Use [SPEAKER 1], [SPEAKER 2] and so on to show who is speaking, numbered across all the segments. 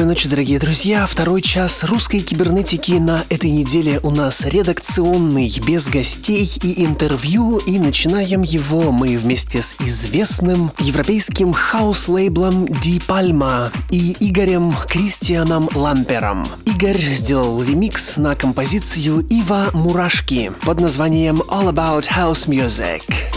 [SPEAKER 1] Доброй ночи, дорогие друзья. Второй час русской кибернетики на этой неделе у нас редакционный, без гостей и интервью. И начинаем его мы вместе с известным европейским хаус-лейблом Ди Пальма и Игорем Кристианом Лампером. Игорь сделал ремикс на композицию Ива Мурашки под названием All About House Music.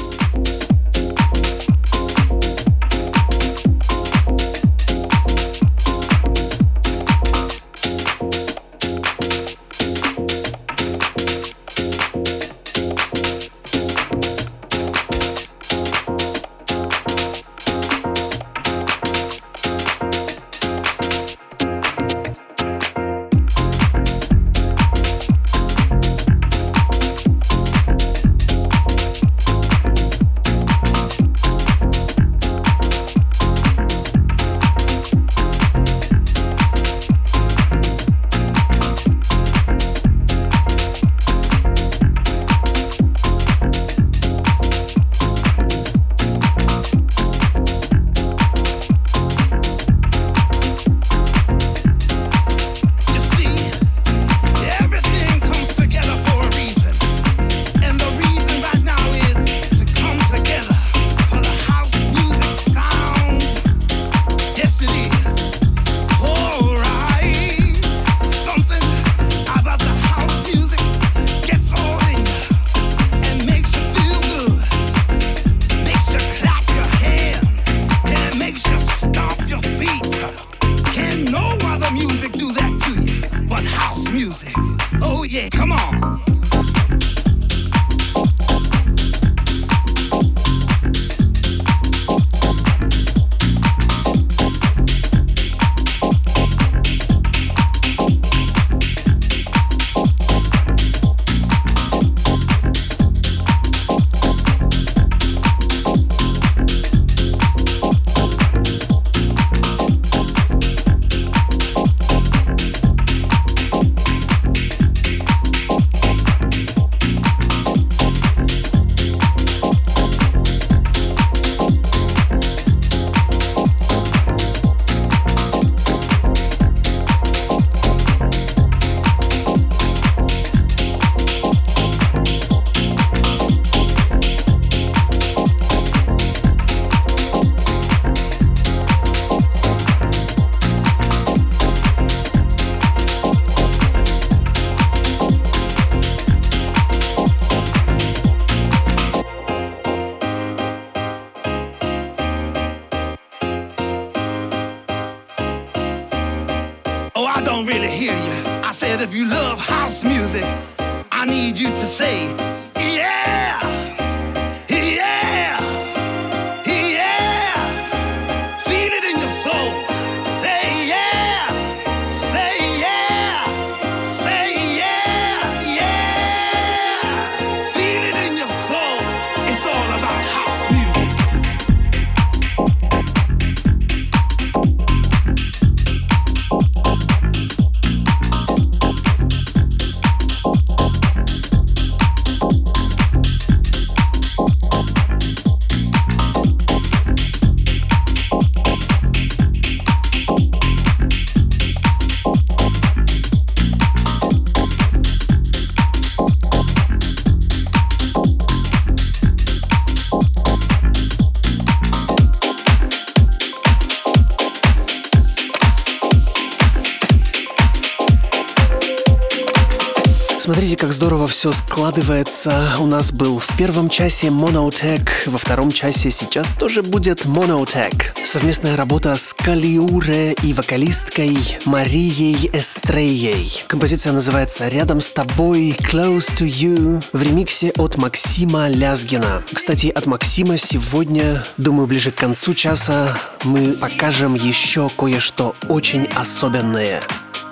[SPEAKER 2] Складывается. У нас был в первом часе Monotech, во втором часе сейчас тоже будет Monotech. Совместная работа с Калиуре и вокалисткой Марией Эстреей. Композиция называется «Рядом с тобой», «Close to you» в ремиксе от Максима Лязгина. Кстати, от Максима сегодня, думаю, ближе к концу часа мы покажем еще кое-что очень особенное.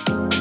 [SPEAKER 2] Назим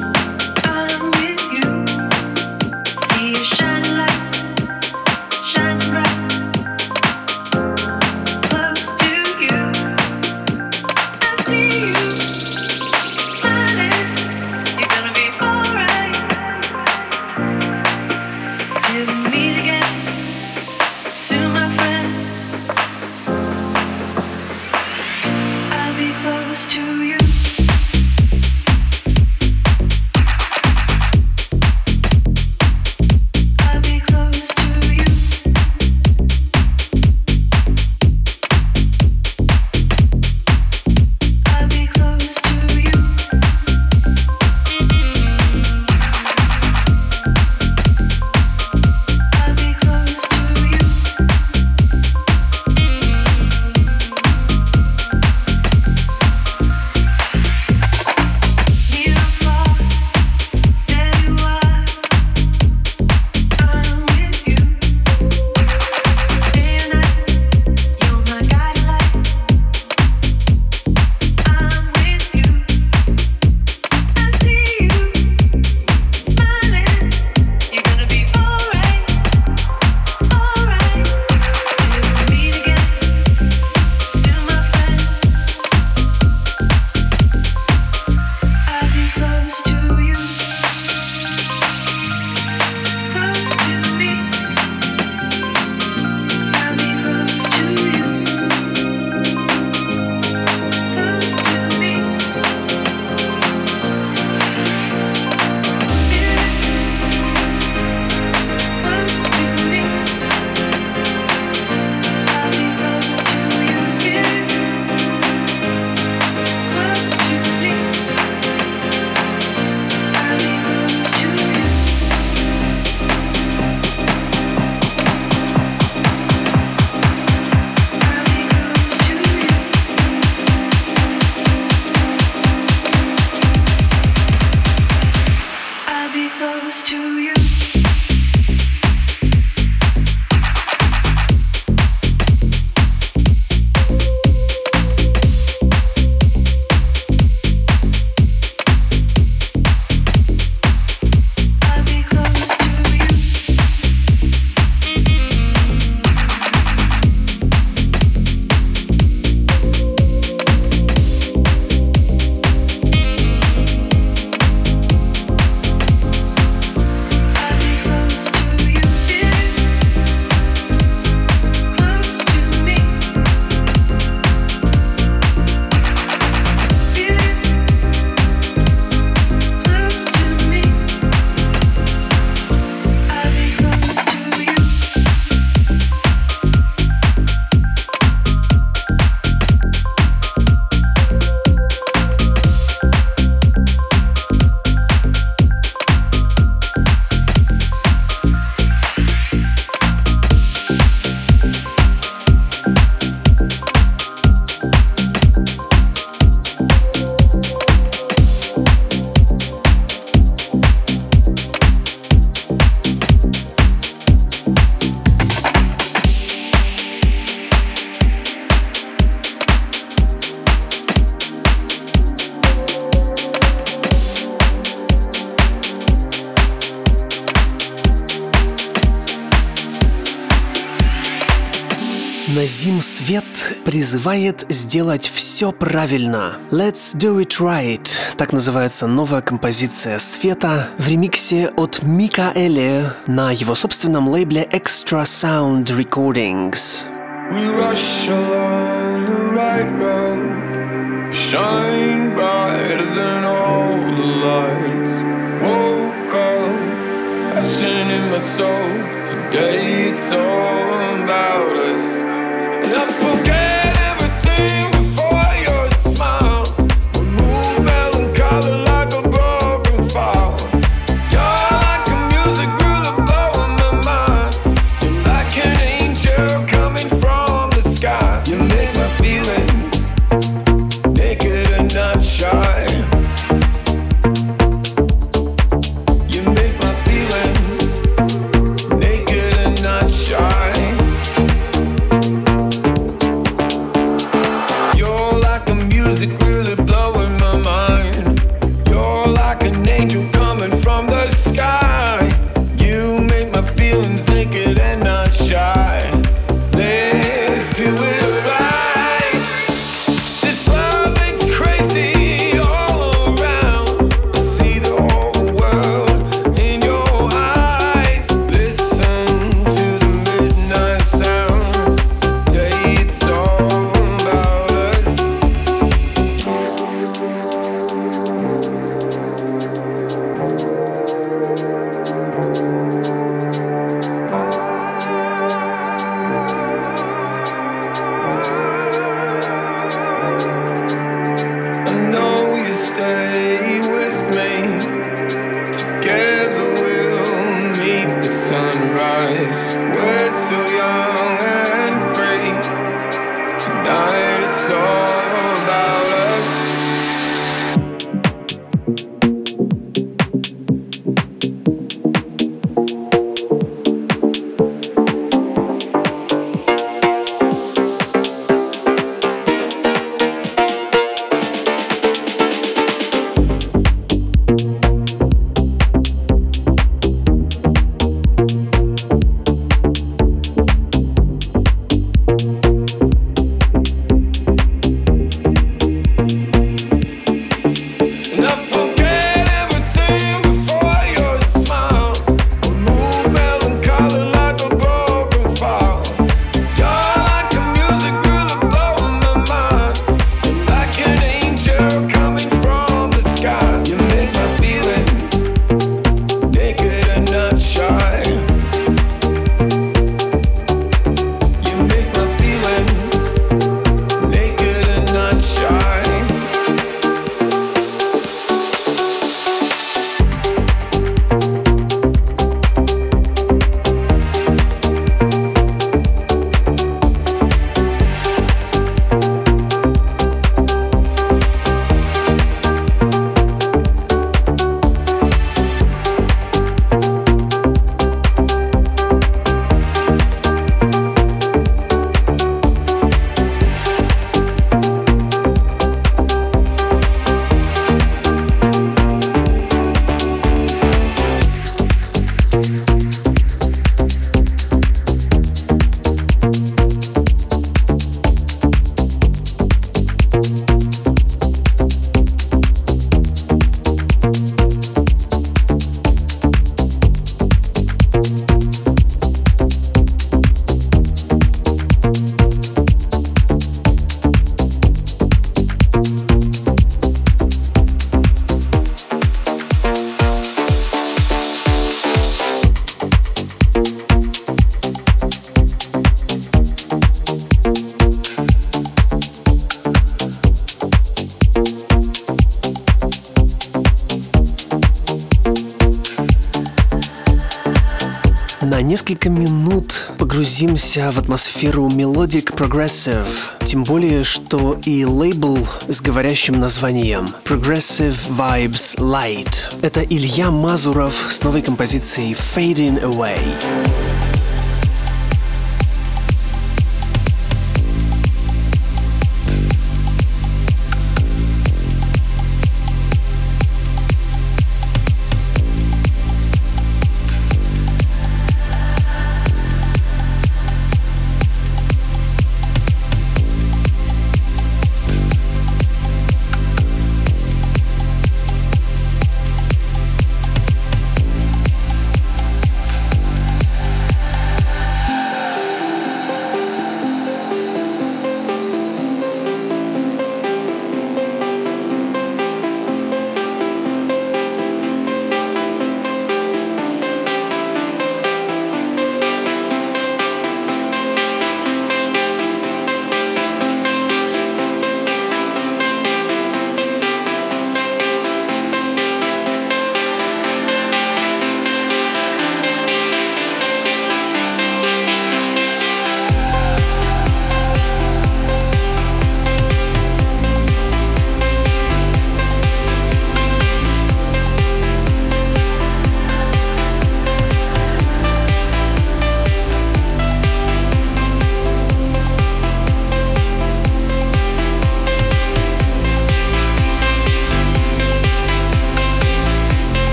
[SPEAKER 2] призывает сделать все правильно. Let's do it right. Так называется новая композиция Света в ремиксе от Микаэле на его собственном лейбле Extra Sound Recordings. We rush along the right road, shine brighter than all the lights. Woke up, passion in my soul. Today it's all
[SPEAKER 3] несколько минут погрузимся в атмосферу Melodic Progressive. Тем более, что и лейбл с говорящим названием Progressive Vibes Light. Это Илья Мазуров с новой композицией Fading Away.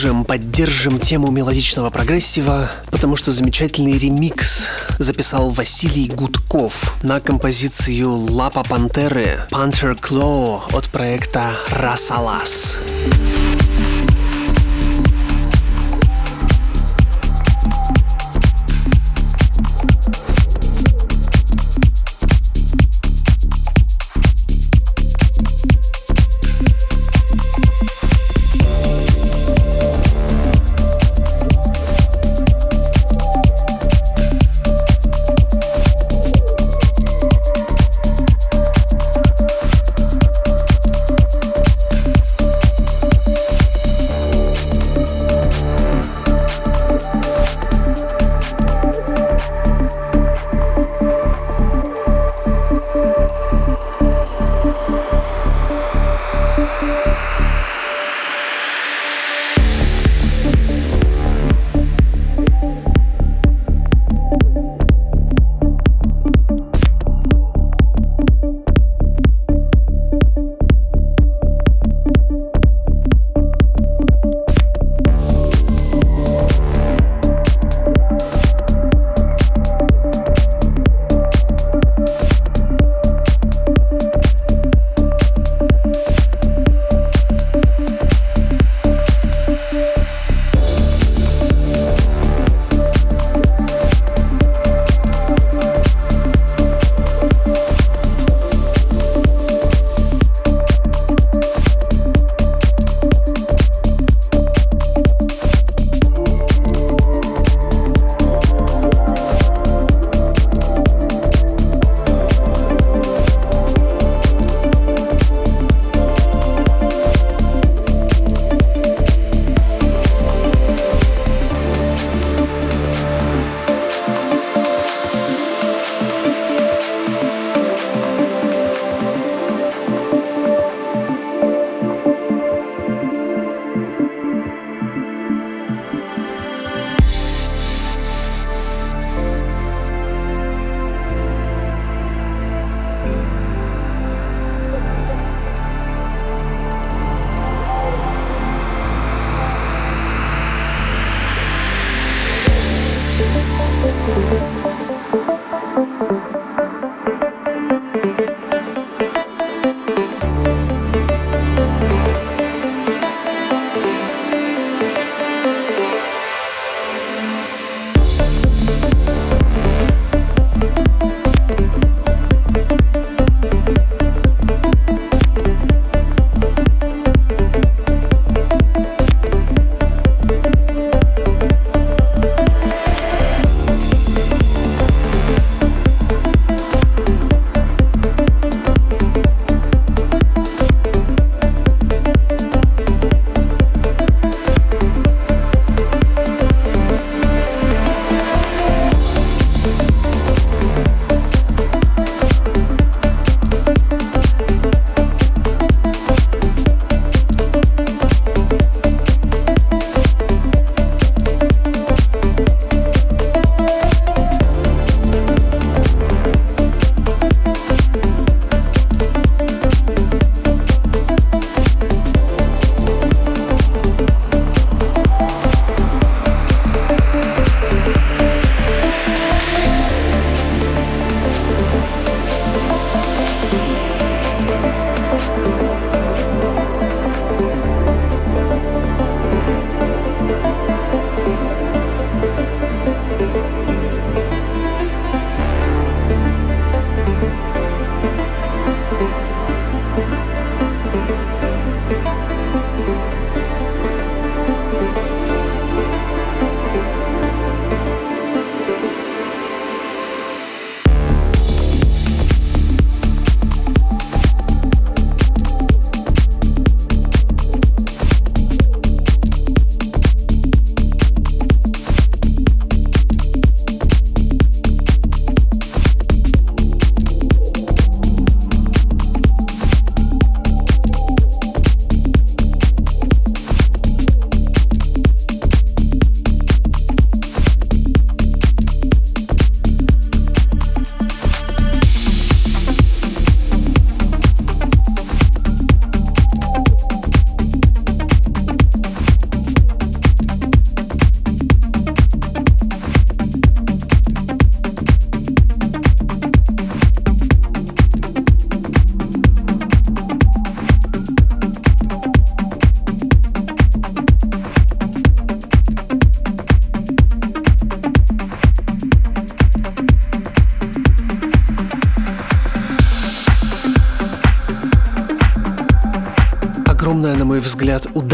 [SPEAKER 3] Продолжим, поддержим тему мелодичного прогрессива, потому что замечательный ремикс записал Василий Гудков на композицию «Лапа Пантеры» «Panther Claw» от проекта «Расалас».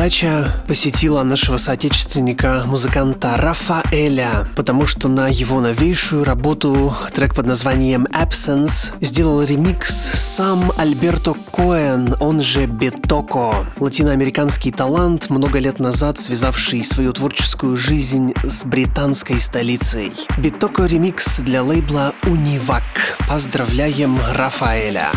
[SPEAKER 3] Удача посетила нашего соотечественника, музыканта Рафаэля, потому что на его новейшую работу, трек под названием Absence, сделал ремикс сам Альберто Коэн, он же Бетоко, латиноамериканский талант, много лет назад связавший свою творческую жизнь с британской столицей. Бетоко ремикс для лейбла Унивак. Поздравляем Рафаэля!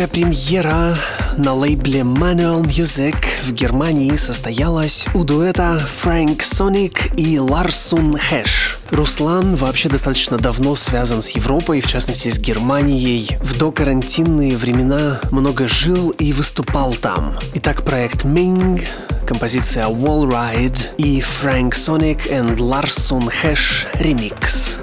[SPEAKER 3] Немецкая премьера на лейбле Manual Music в Германии состоялась у дуэта Frank Sonic и Ларсун Хэш. Руслан вообще достаточно давно связан с Европой, в частности с Германией. В докарантинные времена много жил и выступал там. Итак, проект Ming, композиция Wall Ride и Frank Sonic and Larson Hash Remix.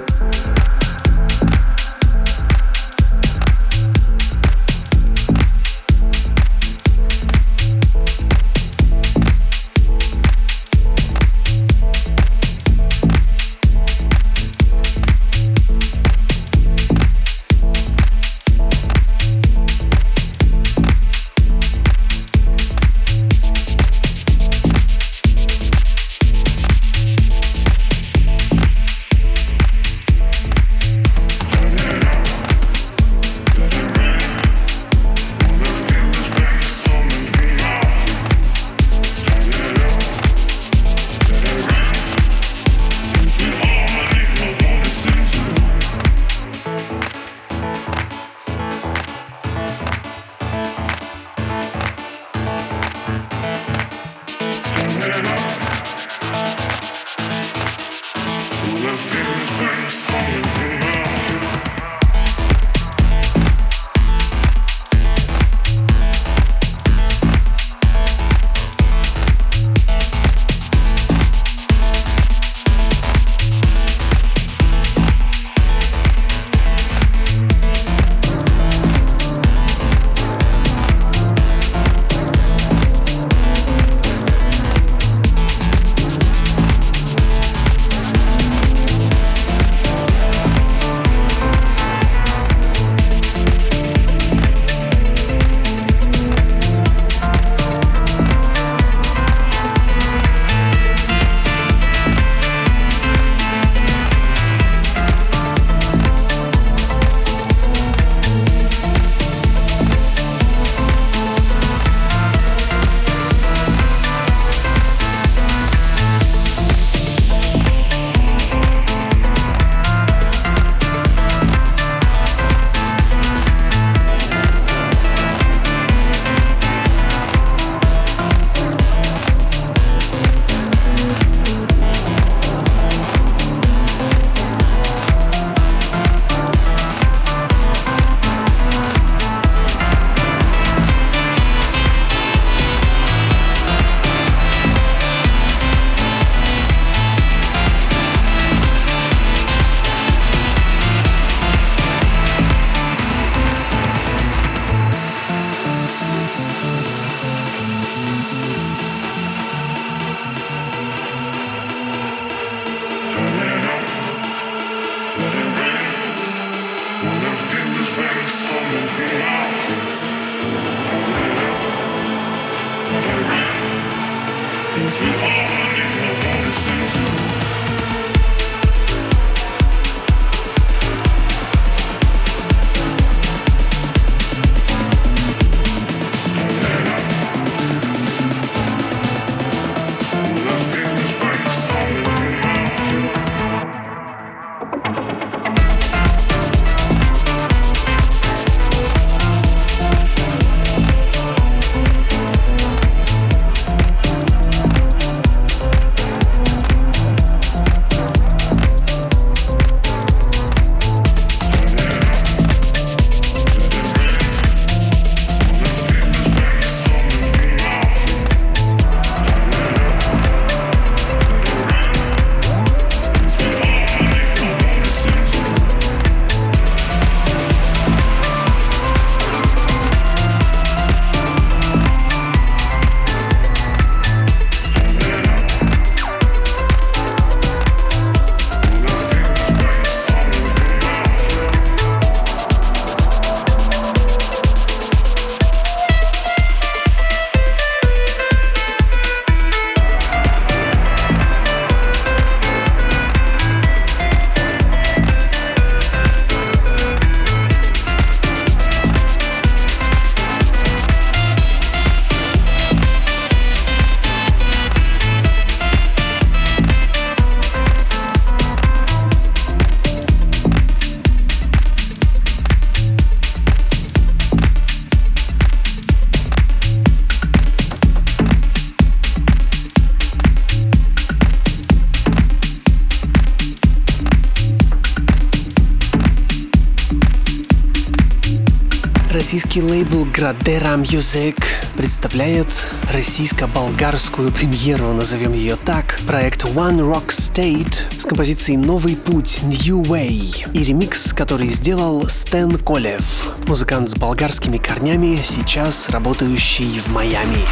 [SPEAKER 3] Российский лейбл Gradera Music представляет российско-болгарскую премьеру, назовем ее так, проект One Rock State с композицией «Новый путь» New Way и ремикс, который сделал Стэн Колев, музыкант с болгарскими корнями, сейчас работающий в Майами.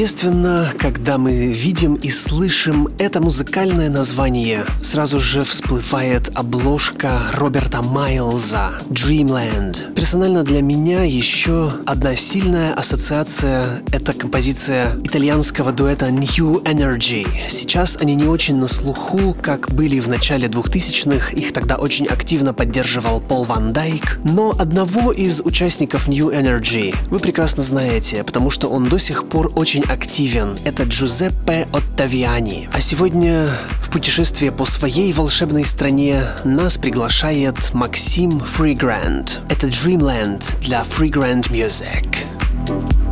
[SPEAKER 3] Естественно, когда мы видим и слышим это музыкальное название, сразу же всплывает обложка Роберта Майлза «Dreamland». Персонально для меня еще одна сильная ассоциация — это композиция итальянского дуэта New Energy. Сейчас они не очень на слуху, как были в начале 2000-х, их тогда очень активно поддерживал Пол Ван Дайк, но одного из участников New Energy вы прекрасно знаете, потому что он до сих пор очень активен. Это Джузеппе Оттавиани. А сегодня в путешествие по своей волшебной стране нас приглашает Максим Фригранд. Это Dreamland для Freegrand Music.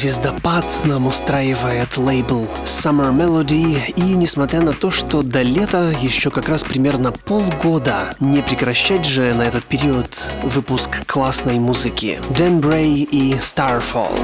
[SPEAKER 3] Звездопад нам устраивает лейбл Summer Melody, и несмотря на то, что до лета еще как раз примерно полгода, не прекращать же на этот период выпуск классной музыки. Dan Bray и Starfall.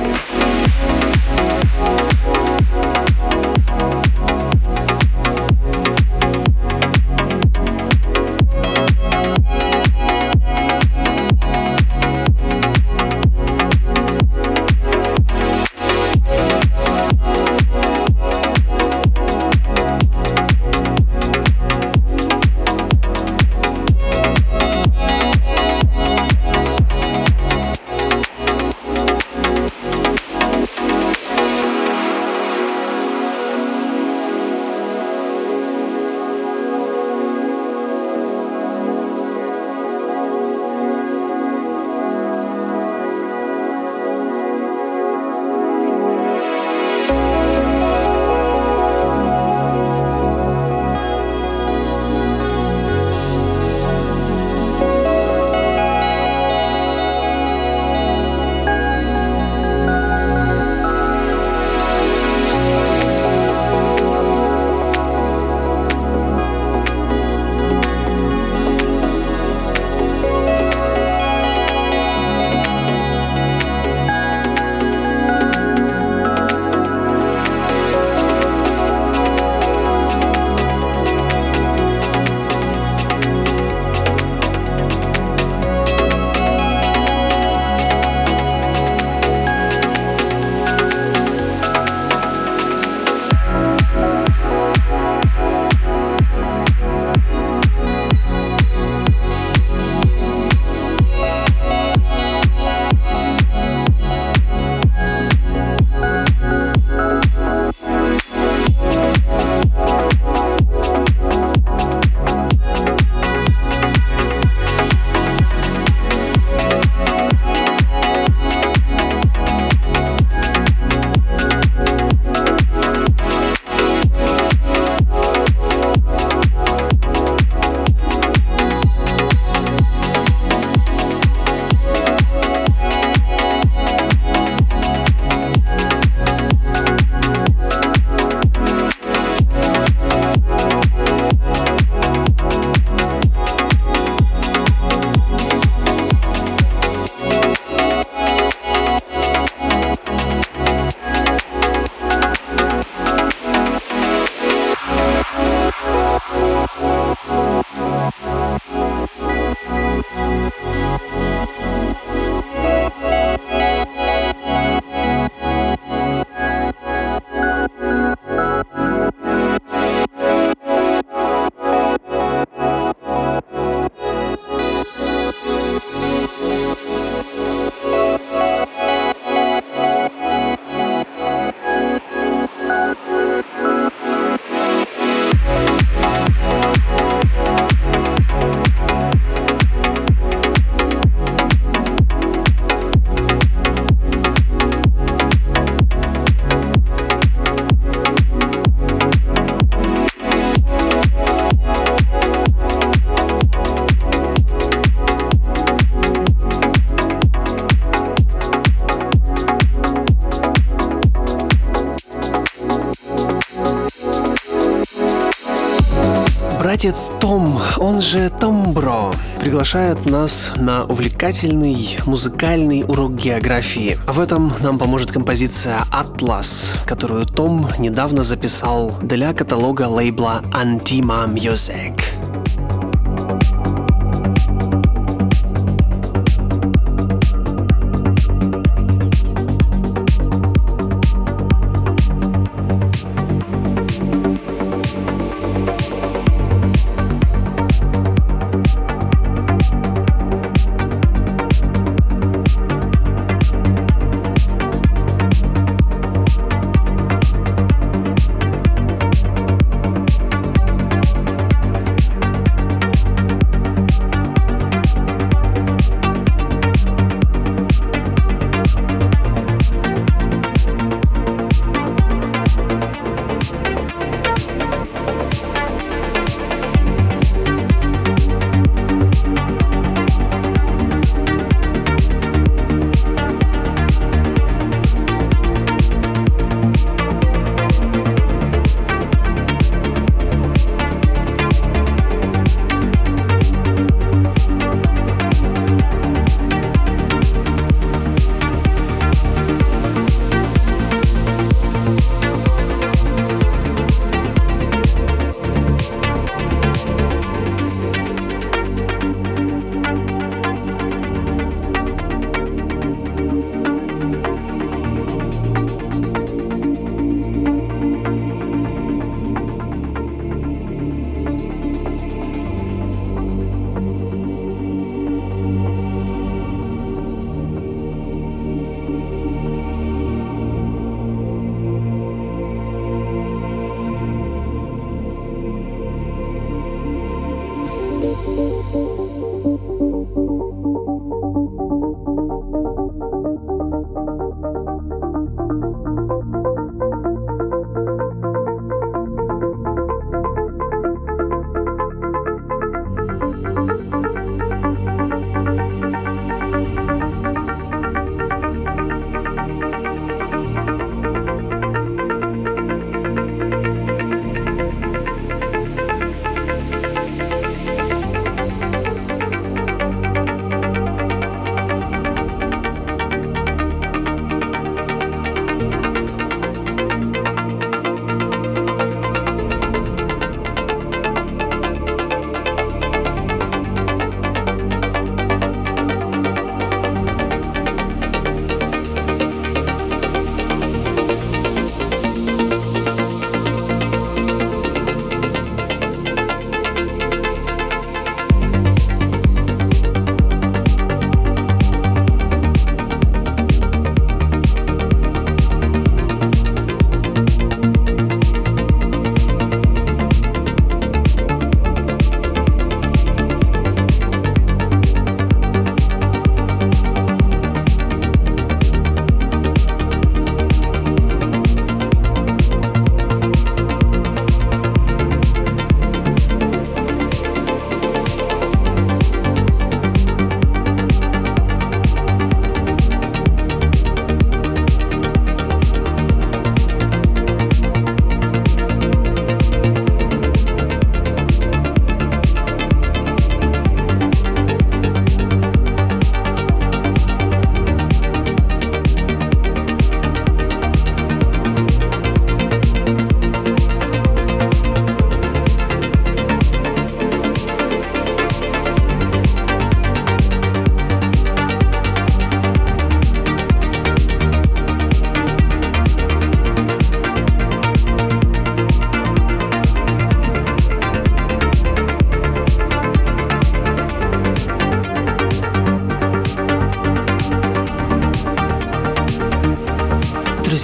[SPEAKER 3] Братец Том, он же Томбро, приглашает нас на увлекательный музыкальный урок географии. В этом нам поможет композиция «Атлас», которую Том недавно записал для каталога лейбла Antima Music.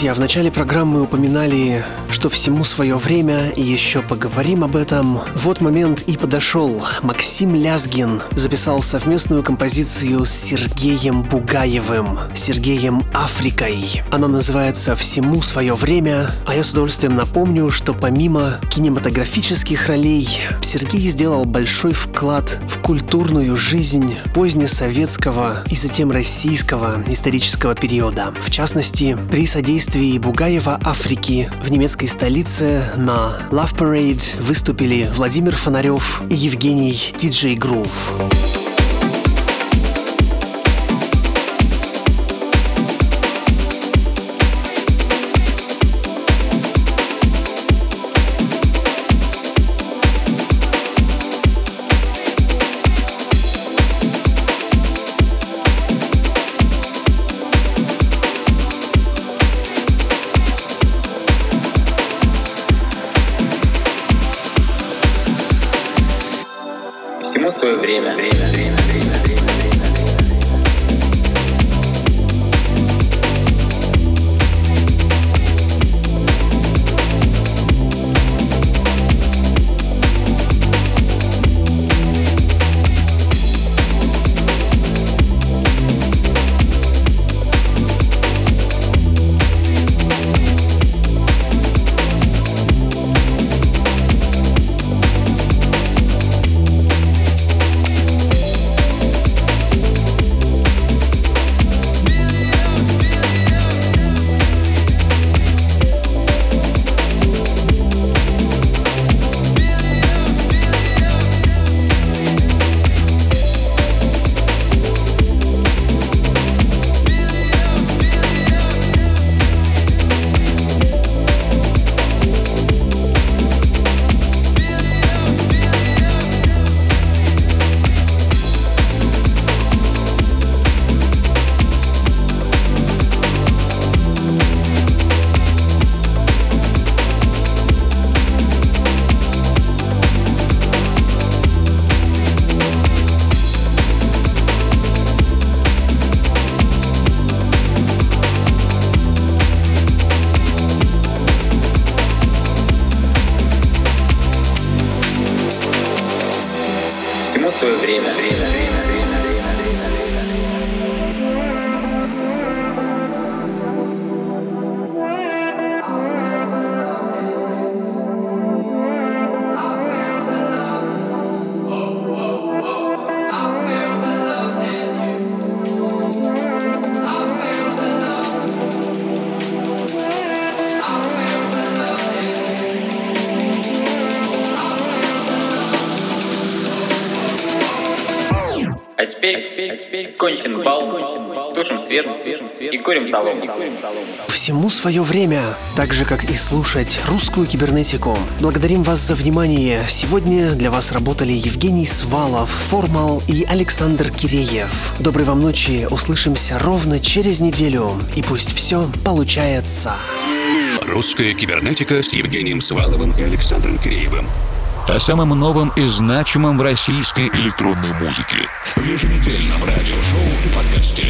[SPEAKER 3] Друзья, в начале программы упоминали, что всему свое время, и еще поговорим об этом. Вот момент и подошел. Максим Лязгин записал совместную композицию с Сергеем Бугаевым, Сергеем Африкой. Она называется «Всему свое время», а я с удовольствием напомню, что помимо кинематографических ролей, Сергей сделал большой вклад в культурную жизнь позднесоветского и затем российского исторического периода. В частности, при содействии Бугаева Африки в немецкой столице на Love Parade выступили Владимир Фонарев и Евгений Диджей Грув.
[SPEAKER 4] Свет и курим солому.
[SPEAKER 3] Всему свое время, так же, как и слушать русскую кибернетику. Благодарим вас за внимание. Сегодня для вас работали Евгений Свалов, Формал и Александр Киреев. Доброй вам ночи, услышимся ровно через неделю. И пусть все получается.
[SPEAKER 5] Русская кибернетика с Евгением Сваловым и Александром Киреевым
[SPEAKER 6] о самом новом и значимом в российской электронной музыке в еженедельном радиошоу и подкасте.